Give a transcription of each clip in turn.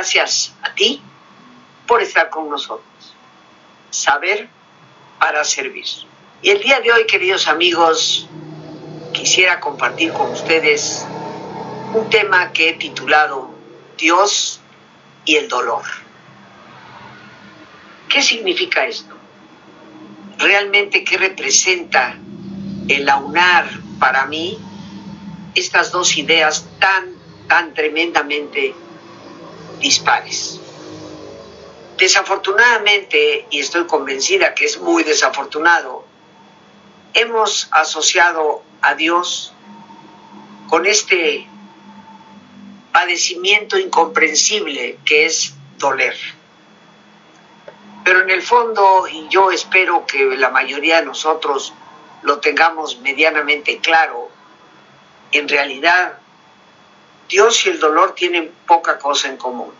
Gracias a ti por estar con nosotros. Saber para servir. Y el día de hoy, queridos amigos, quisiera compartir con ustedes un tema que he titulado Dios y el dolor. ¿Qué significa esto? Realmente, ¿qué representa el aunar para mí estas dos ideas tan, tan tremendamente dispares? Desafortunadamente, y estoy convencida que es muy desafortunado, hemos asociado a Dios con este padecimiento incomprensible que es doler. Pero en el fondo, y yo espero que la mayoría de nosotros lo tengamos medianamente claro, en realidad Dios y el dolor tienen poca cosa en común.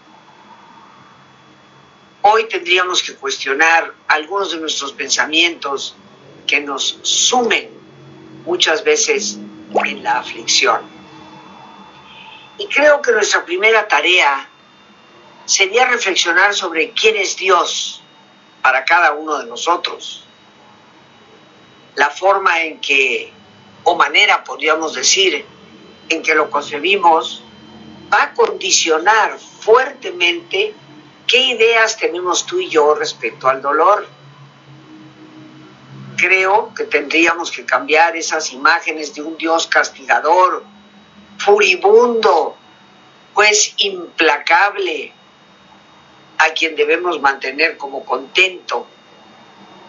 Hoy tendríamos que cuestionar algunos de nuestros pensamientos que nos sumen muchas veces en la aflicción. Y creo que nuestra primera tarea sería reflexionar sobre quién es Dios para cada uno de nosotros. La forma en que, o manera podríamos decir, en que lo concebimos, va a condicionar fuertemente qué ideas tenemos tú y yo respecto al dolor creo que tendríamos que cambiar esas imágenes de un Dios castigador, furibundo, pues implacable, a quien debemos mantener como contento.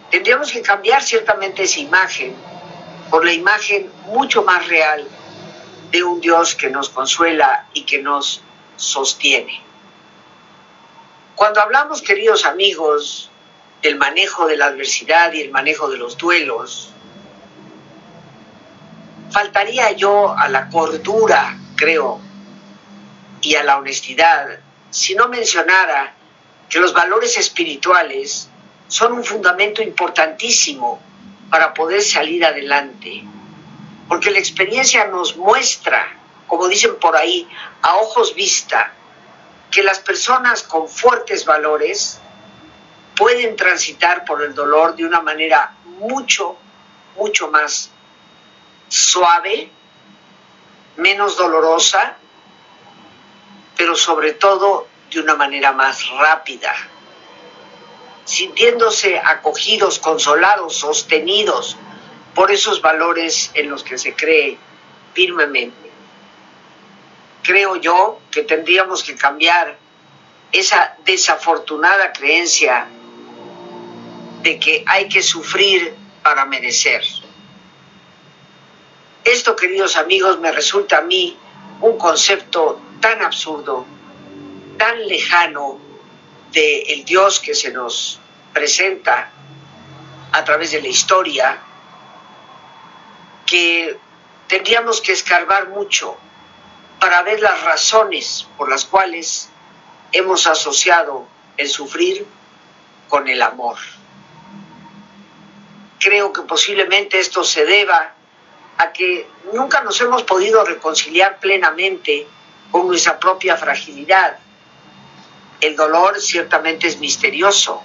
Tendríamos que cambiar ciertamente esa imagen por la imagen mucho más real de un Dios que nos consuela y que nos sostiene. Cuando hablamos, queridos amigos, el manejo de la adversidad y el manejo de los duelos. Faltaría yo a la cordura, creo, y a la honestidad si no mencionara que los valores espirituales son un fundamento importantísimo para poder salir adelante. Porque la experiencia nos muestra, como dicen por ahí, a ojos vista, que las personas con fuertes valores pueden transitar por el dolor de una manera mucho, mucho más suave, menos dolorosa, pero sobre todo de una manera más rápida, sintiéndose acogidos, consolados, sostenidos por esos valores en los que se cree firmemente. Creo yo que tendríamos que cambiar esa desafortunada creencia de que hay que sufrir para merecer. Esto, queridos amigos, me resulta a mí un concepto tan absurdo, tan lejano del Dios que se nos presenta a través de la historia, que tendríamos que escarbar mucho para ver las razones por las cuales hemos asociado el sufrir con el amor creo que posiblemente esto se deba a que nunca nos hemos podido reconciliar plenamente con nuestra propia fragilidad. El dolor ciertamente es misterioso.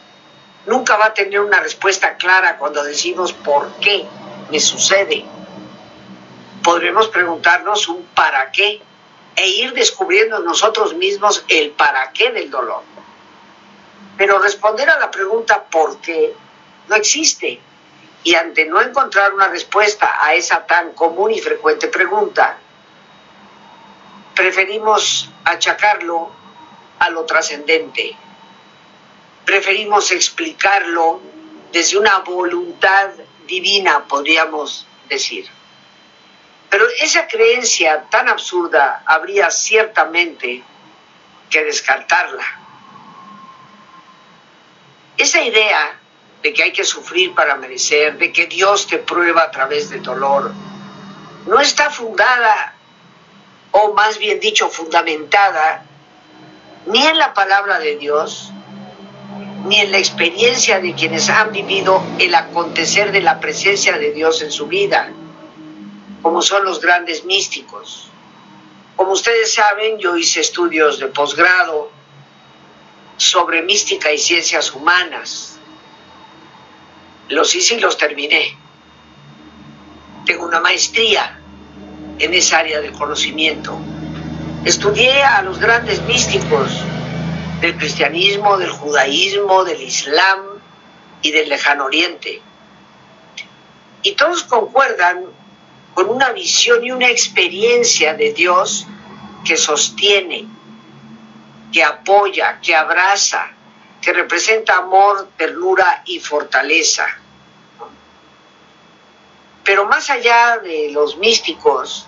Nunca va a tener una respuesta clara cuando decimos por qué me sucede. Podremos preguntarnos un para qué e ir descubriendo nosotros mismos el para qué del dolor. Pero responder a la pregunta por qué no existe. Y ante no encontrar una respuesta a esa tan común y frecuente pregunta, preferimos achacarlo a lo trascendente. Preferimos explicarlo desde una voluntad divina, podríamos decir. Pero esa creencia tan absurda habría ciertamente que descartarla. Esa idea de que hay que sufrir para merecer, de que Dios te prueba a través del dolor, no está fundada, o más bien dicho, fundamentada, ni en la palabra de Dios, ni en la experiencia de quienes han vivido el acontecer de la presencia de Dios en su vida, como son los grandes místicos. Como ustedes saben, yo hice estudios de posgrado sobre mística y ciencias humanas. Los hice y los terminé. Tengo una maestría en esa área del conocimiento. Estudié a los grandes místicos del cristianismo, del judaísmo, del islam y del lejano oriente. Y todos concuerdan con una visión y una experiencia de Dios que sostiene, que apoya, que abraza, que representa amor, ternura y fortaleza. Pero más allá de los místicos,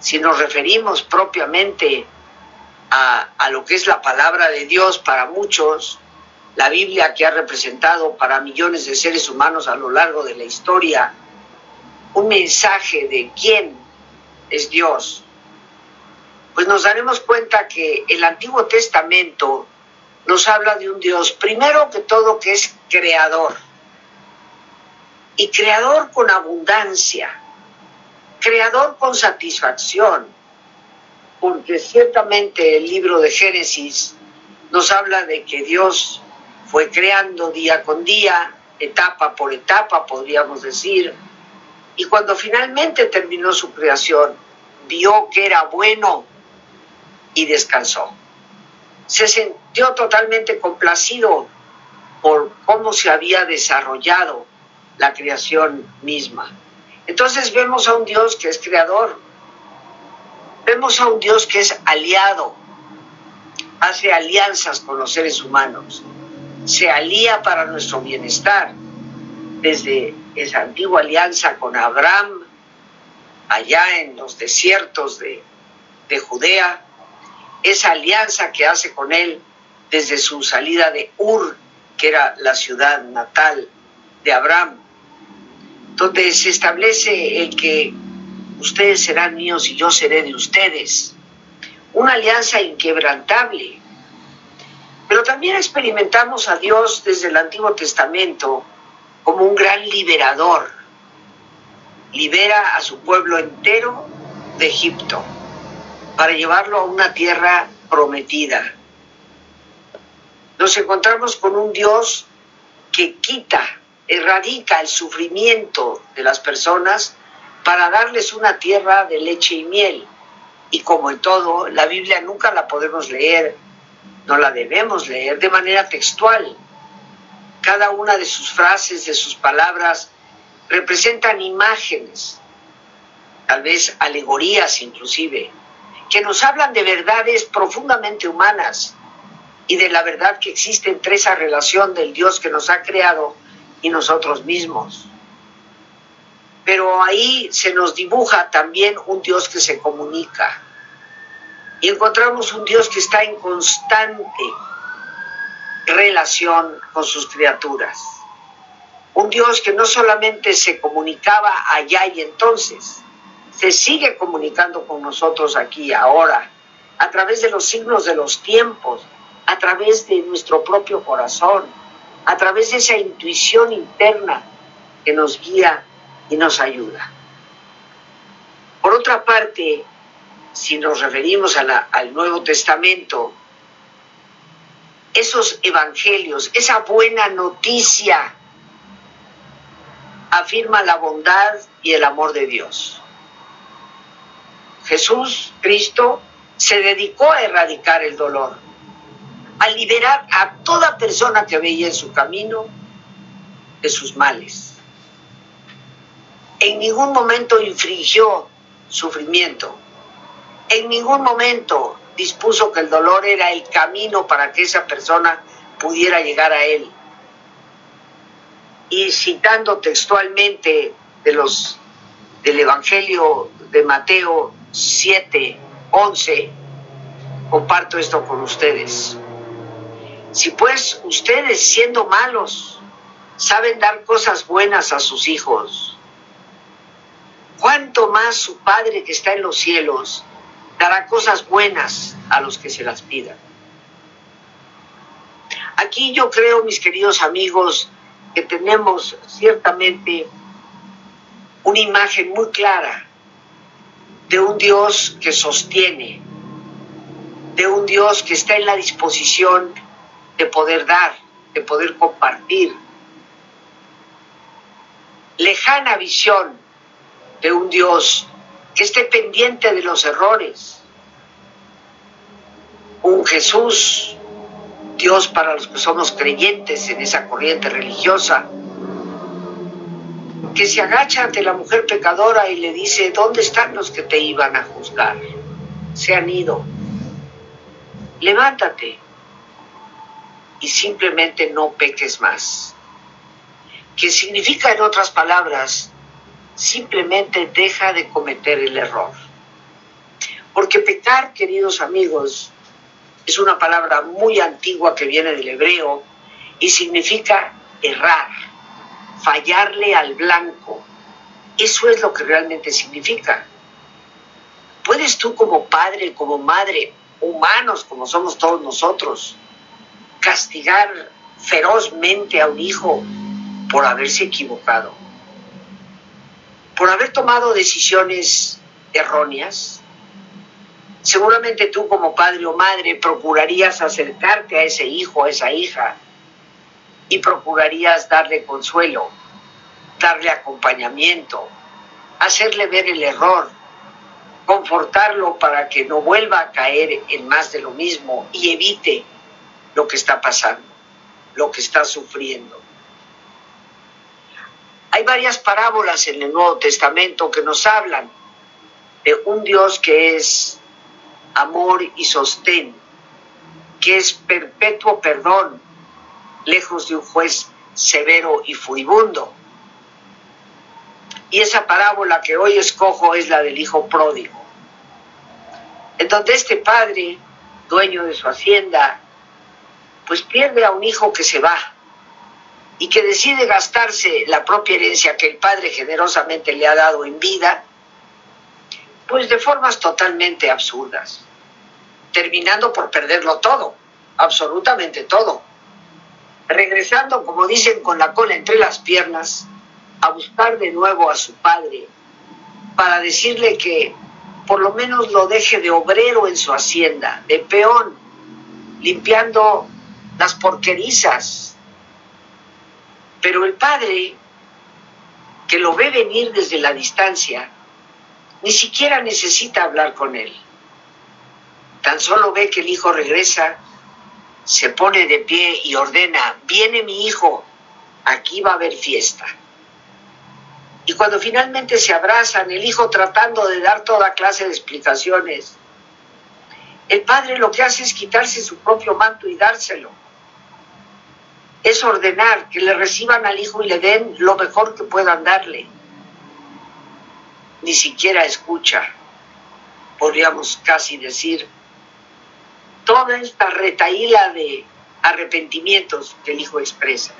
si nos referimos propiamente a, lo que es la palabra de Dios para muchos, la Biblia que ha representado para millones de seres humanos a lo largo de la historia, un mensaje de quién es Dios, pues nos daremos cuenta que el Antiguo Testamento nos habla de un Dios, primero que todo, que es creador, y creador con abundancia, creador con satisfacción, porque ciertamente el libro de Génesis nos habla de que Dios fue creando día con día, etapa por etapa, podríamos decir, y cuando finalmente terminó su creación, vio que era bueno y descansó. Se sintió totalmente complacido por cómo se había desarrollado la creación misma. Entonces vemos a un Dios que es creador, vemos a un Dios que es aliado, hace alianzas con los seres humanos, se alía para nuestro bienestar, desde esa antigua alianza con Abraham, allá en los desiertos de, de Judea, esa alianza que hace con él desde su salida de Ur, que era la ciudad natal de Abraham, donde se establece el que ustedes serán míos y yo seré de ustedes. Una alianza inquebrantable. Pero también experimentamos a Dios desde el Antiguo Testamento como un gran liberador. Libera a su pueblo entero de Egipto para llevarlo a una tierra prometida. Nos encontramos con un Dios que quita, erradica el sufrimiento de las personas para darles una tierra de leche y miel. Y como en todo, la Biblia nunca la podemos leer, no la debemos leer de manera textual. Cada una de sus frases, de sus palabras, representan imágenes, tal vez alegorías inclusive, que nos hablan de verdades profundamente humanas y de la verdad que existe entre esa relación del Dios que nos ha creado y nosotros mismos. Pero ahí se nos dibuja también un Dios que se comunica y encontramos un Dios que está en constante relación con sus criaturas. Un Dios que no solamente se comunicaba allá y entonces, se sigue comunicando con nosotros aquí, ahora, a través de los signos de los tiempos, a través de nuestro propio corazón, a través de esa intuición interna que nos guía y nos ayuda. Por otra parte, si nos referimos al Nuevo Testamento, esos evangelios, esa buena noticia, afirma la bondad y el amor de Dios. Jesús, Cristo, se dedicó a erradicar el dolor, a liberar a toda persona que veía en su camino de sus males. En ningún momento infringió sufrimiento, en ningún momento dispuso que el dolor era el camino para que esa persona pudiera llegar a él. Y citando textualmente de los del Evangelio de Mateo 7, 11, comparto esto con ustedes. Si pues ustedes siendo malos saben dar cosas buenas a sus hijos, ¿cuánto más su Padre que está en los cielos dará cosas buenas a los que se las pidan? Aquí yo creo, mis queridos amigos, que tenemos ciertamente una imagen muy clara de un Dios que sostiene, de un Dios que está en la disposición de poder dar, de poder compartir. Lejana visión de un Dios que esté pendiente de los errores. Un Jesús, Dios para los que somos creyentes en esa corriente religiosa, que se agacha ante la mujer pecadora y le dice, ¿dónde están los que te iban a juzgar? Se han ido. Levántate y simplemente no peques más. Que significa, en otras palabras, simplemente deja de cometer el error. Porque pecar, queridos amigos, es una palabra muy antigua que viene del hebreo y significa errar fallarle al blanco. Eso es lo que realmente significa. ¿Puedes tú como padre, como madre, humanos como somos todos nosotros, castigar ferozmente a un hijo por haberse equivocado? Por haber tomado decisiones erróneas? Seguramente tú como padre o madre procurarías acercarte a ese hijo, a esa hija, y procurarías darle consuelo, darle acompañamiento, hacerle ver el error, confortarlo para que no vuelva a caer en más de lo mismo y evite lo que está pasando, lo que está sufriendo. Hay varias parábolas en el Nuevo Testamento que nos hablan de un Dios que es amor y sostén, que es perpetuo perdón, lejos de un juez severo y furibundo. Y esa parábola que hoy escojo es la del hijo pródigo, en donde este padre, dueño de su hacienda, pues pierde a un hijo que se va y que decide gastarse la propia herencia que el padre generosamente le ha dado en vida, pues de formas totalmente absurdas, terminando por perderlo todo, absolutamente todo regresando, como dicen, con la cola entre las piernas, a buscar de nuevo a su padre, para decirle que por lo menos lo deje de obrero en su hacienda, de peón, limpiando las porquerizas. Pero el padre, que lo ve venir desde la distancia, ni siquiera necesita hablar con él. Tan solo ve que el hijo regresa se pone de pie y ordena, viene mi hijo, aquí va a haber fiesta. Y cuando finalmente se abrazan, el hijo tratando de dar toda clase de explicaciones, el padre lo que hace es quitarse su propio manto y dárselo. Es ordenar que le reciban al hijo y le den lo mejor que puedan darle. Ni siquiera escucha, podríamos casi decir, toda esta retaíla de arrepentimientos que el hijo expresa.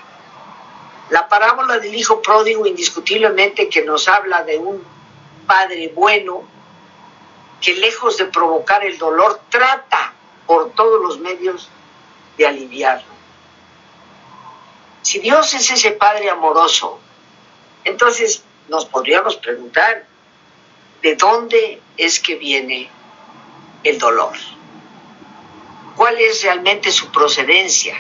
La parábola del hijo pródigo indiscutiblemente que nos habla de un padre bueno que lejos de provocar el dolor trata por todos los medios de aliviarlo. Si Dios es ese padre amoroso, entonces nos podríamos preguntar, ¿de dónde es que viene el dolor? cuál es realmente su procedencia.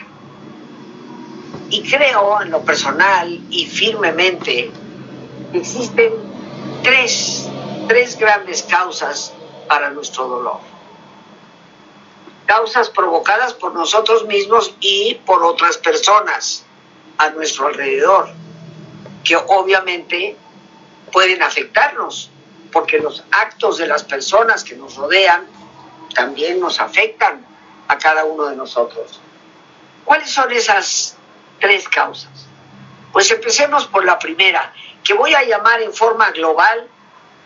Y creo en lo personal y firmemente que existen tres, tres grandes causas para nuestro dolor. Causas provocadas por nosotros mismos y por otras personas a nuestro alrededor, que obviamente pueden afectarnos, porque los actos de las personas que nos rodean también nos afectan a cada uno de nosotros. ¿Cuáles son esas tres causas? Pues empecemos por la primera, que voy a llamar en forma global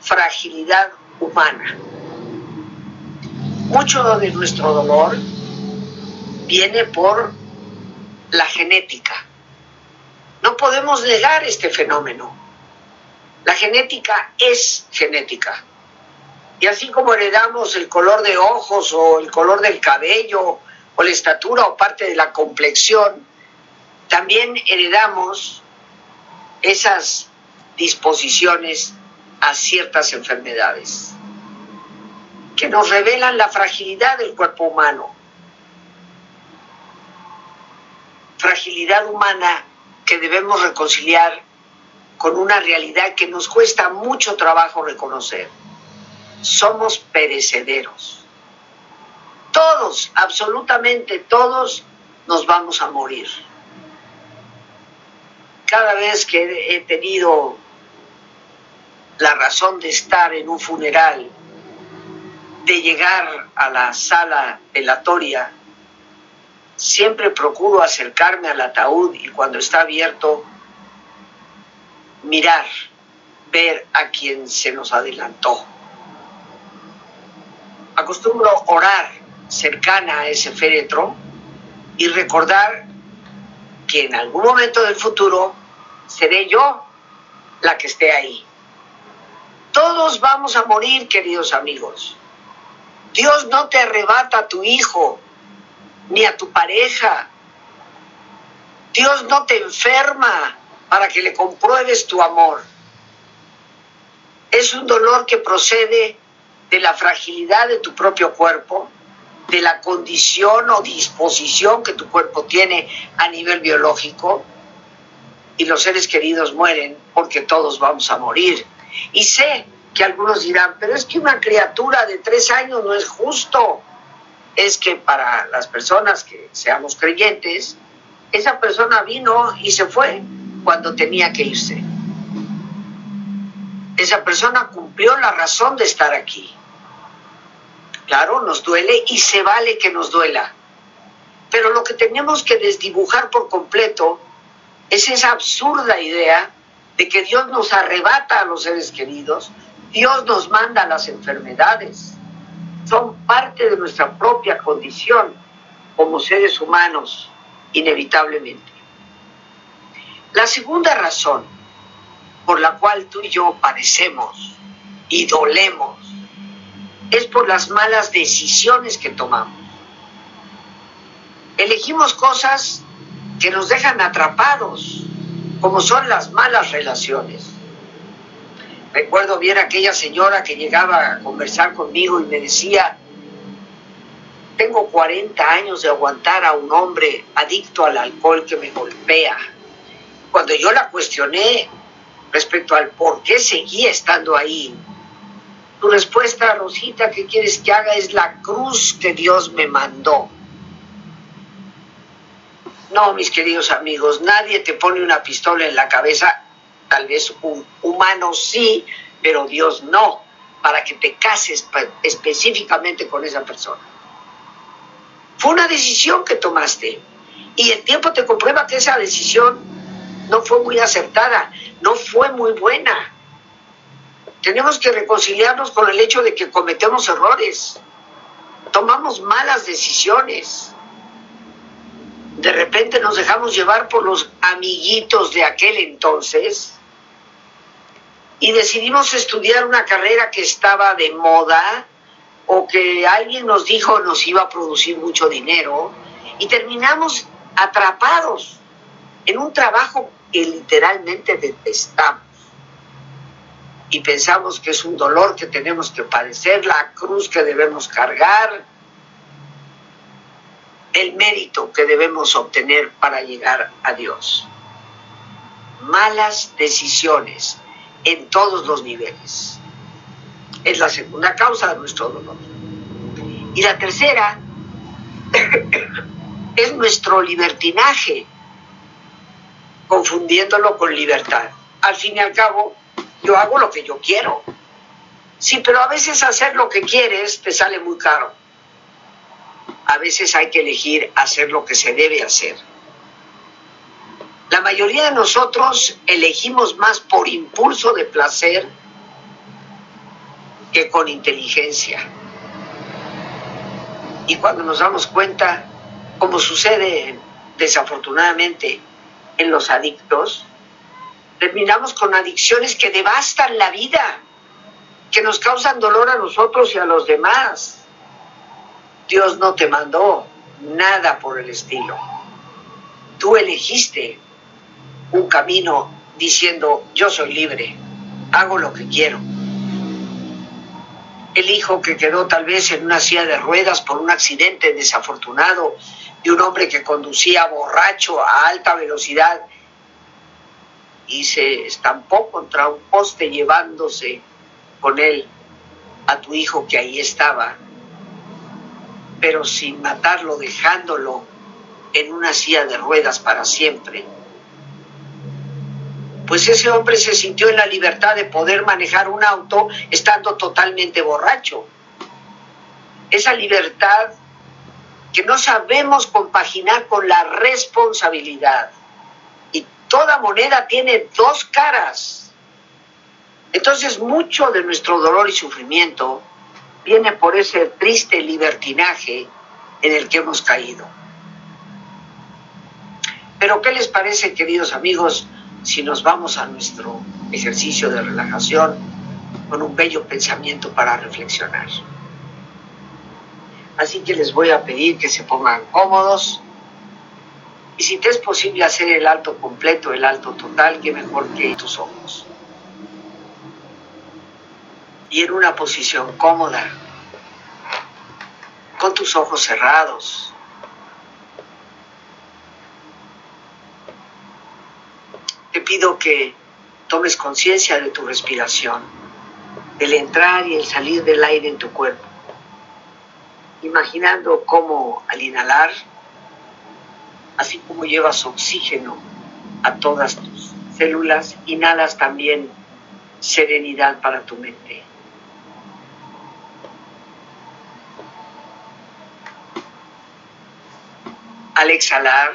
fragilidad humana. Mucho de nuestro dolor viene por la genética. No podemos negar este fenómeno. La genética es genética. Y así como heredamos el color de ojos o el color del cabello o la estatura o parte de la complexión, también heredamos esas disposiciones a ciertas enfermedades que nos revelan la fragilidad del cuerpo humano. fragilidad humana que debemos reconciliar con una realidad que nos cuesta mucho trabajo reconocer. Somos perecederos. Todos, absolutamente todos, nos vamos a morir. Cada vez que he tenido la razón de estar en un funeral, de llegar a la sala velatoria, siempre procuro acercarme al ataúd y cuando está abierto, mirar, ver a quien se nos adelantó. Acostumbro orar cercana a ese féretro y recordar que en algún momento del futuro seré yo la que esté ahí. Todos vamos a morir, queridos amigos. Dios no te arrebata a tu hijo ni a tu pareja. Dios no te enferma para que le compruebes tu amor. Es un dolor que procede de la fragilidad de tu propio cuerpo, de la condición o disposición que tu cuerpo tiene a nivel biológico. Y los seres queridos mueren porque todos vamos a morir. Y sé que algunos dirán, pero es que una criatura de tres años no es justo. Es que para las personas que seamos creyentes, esa persona vino y se fue cuando tenía que irse. Esa persona cumplió la razón de estar aquí. Claro, nos duele y se vale que nos duela. Pero lo que tenemos que desdibujar por completo es esa absurda idea de que Dios nos arrebata a los seres queridos, Dios nos manda las enfermedades. Son parte de nuestra propia condición como seres humanos, inevitablemente. La segunda razón por la cual tú y yo padecemos y dolemos es por las malas decisiones que tomamos. Elegimos cosas que nos dejan atrapados, como son las malas relaciones. Recuerdo bien aquella señora que llegaba a conversar conmigo y me decía, tengo 40 años de aguantar a un hombre adicto al alcohol que me golpea. Cuando yo la cuestioné respecto al por qué seguía estando ahí, tu respuesta, Rosita, que quieres que haga es la cruz que Dios me mandó. No, mis queridos amigos, nadie te pone una pistola en la cabeza, tal vez un humano sí, pero Dios no, para que te cases específicamente con esa persona. Fue una decisión que tomaste y el tiempo te comprueba que esa decisión no fue muy acertada, no fue muy buena tenemos que reconciliarnos con el hecho de que cometemos errores, tomamos malas decisiones. De repente nos dejamos llevar por los amiguitos de aquel entonces y decidimos estudiar una carrera que estaba de moda o que alguien nos dijo nos iba a producir mucho dinero y terminamos atrapados en un trabajo que literalmente detestamos y pensamos que es un dolor que tenemos que padecer, la cruz que debemos cargar, el mérito que debemos obtener para llegar a Dios. Malas decisiones en todos los niveles. Es la segunda causa de nuestro dolor. Y la tercera es nuestro libertinaje, confundiéndolo con libertad. Al fin y al cabo, yo hago lo que yo quiero. Sí, pero a veces hacer lo que quieres te sale muy caro. A veces hay que elegir hacer lo que se debe hacer. La mayoría de nosotros elegimos más por impulso de placer que con inteligencia. Y cuando nos damos cuenta, como sucede desafortunadamente en los adictos, terminamos con adicciones que devastan la vida, que nos causan dolor a nosotros y a los demás. Dios no te mandó nada por el estilo. Tú elegiste un camino diciendo, yo soy libre, hago lo que quiero. El hijo que quedó tal vez en una silla de ruedas por un accidente desafortunado, de un hombre que conducía borracho a alta velocidad y se estampó contra un poste llevándose con él a tu hijo que ahí estaba, pero sin matarlo, dejándolo en una silla de ruedas para siempre. Pues ese hombre se sintió en la libertad de poder manejar un auto estando totalmente borracho. Esa libertad que no sabemos compaginar con la responsabilidad. Y toda moneda tiene dos caras. Entonces mucho de nuestro dolor y sufrimiento viene por ese triste libertinaje en el que hemos caído. Pero ¿qué les parece, queridos amigos, si nos vamos a nuestro ejercicio de relajación con un bello pensamiento para reflexionar? Así que les voy a pedir que se pongan cómodos y si te es posible hacer el alto completo, el alto total, que mejor que tus ojos y en una posición cómoda, con tus ojos cerrados. Te pido que tomes conciencia de tu respiración, del entrar y el salir del aire en tu cuerpo, imaginando cómo al inhalar, así como llevas oxígeno a todas tus células, inhalas también serenidad para tu mente. Al exhalar,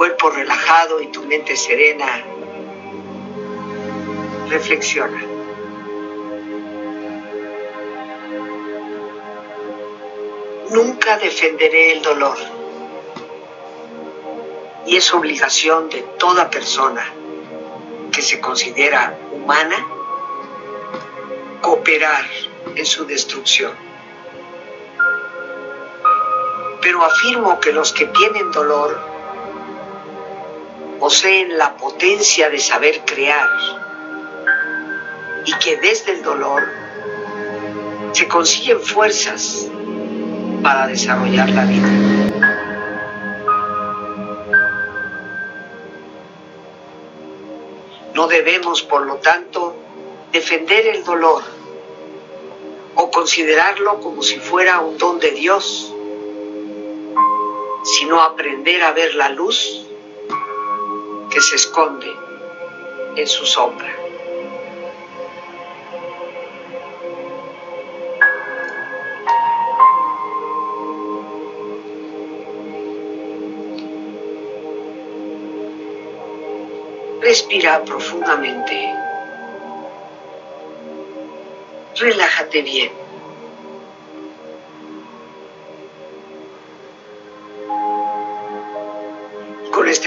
Cuerpo relajado y tu mente serena, reflexiona. Nunca defenderé el dolor. Y es obligación de toda persona que se considera humana cooperar en su destrucción. Pero afirmo que los que tienen dolor poseen la potencia de saber crear y que desde el dolor se consiguen fuerzas para desarrollar la vida. No debemos, por lo tanto, defender el dolor o considerarlo como si fuera un don de Dios, sino aprender a ver la luz que se esconde en su sombra. Respira profundamente. Relájate bien.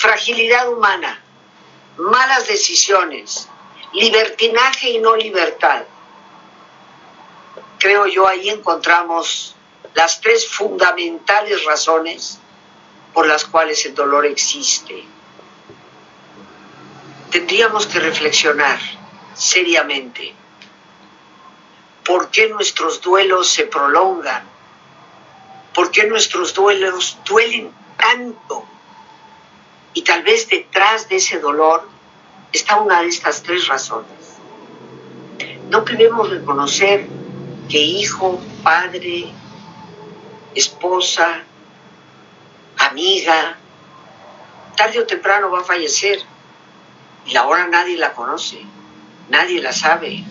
fragilidad humana, malas decisiones, libertinaje y no libertad. Creo yo ahí encontramos las tres fundamentales razones por las cuales el dolor existe. Tendríamos que reflexionar seriamente por qué nuestros duelos se prolongan, por qué nuestros duelos duelen tanto y tal vez detrás de ese dolor está una de estas tres razones. No queremos reconocer que hijo, padre, esposa, amiga, tarde o temprano va a fallecer y la hora nadie la conoce, nadie la sabe.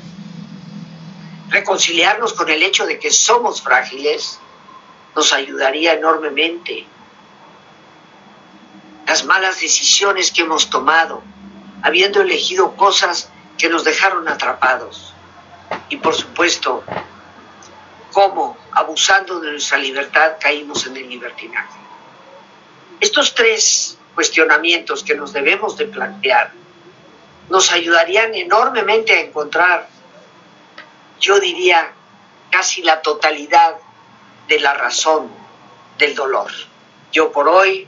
reconciliarnos con el hecho de que somos frágiles nos ayudaría enormemente. Las malas decisiones que hemos tomado, habiendo elegido cosas que nos dejaron atrapados. Y por supuesto, cómo, abusando de nuestra libertad, caímos en el libertinaje. Estos tres cuestionamientos que nos debemos de plantear nos ayudarían enormemente a encontrar, yo diría, casi la totalidad de la razón del dolor. Yo por hoy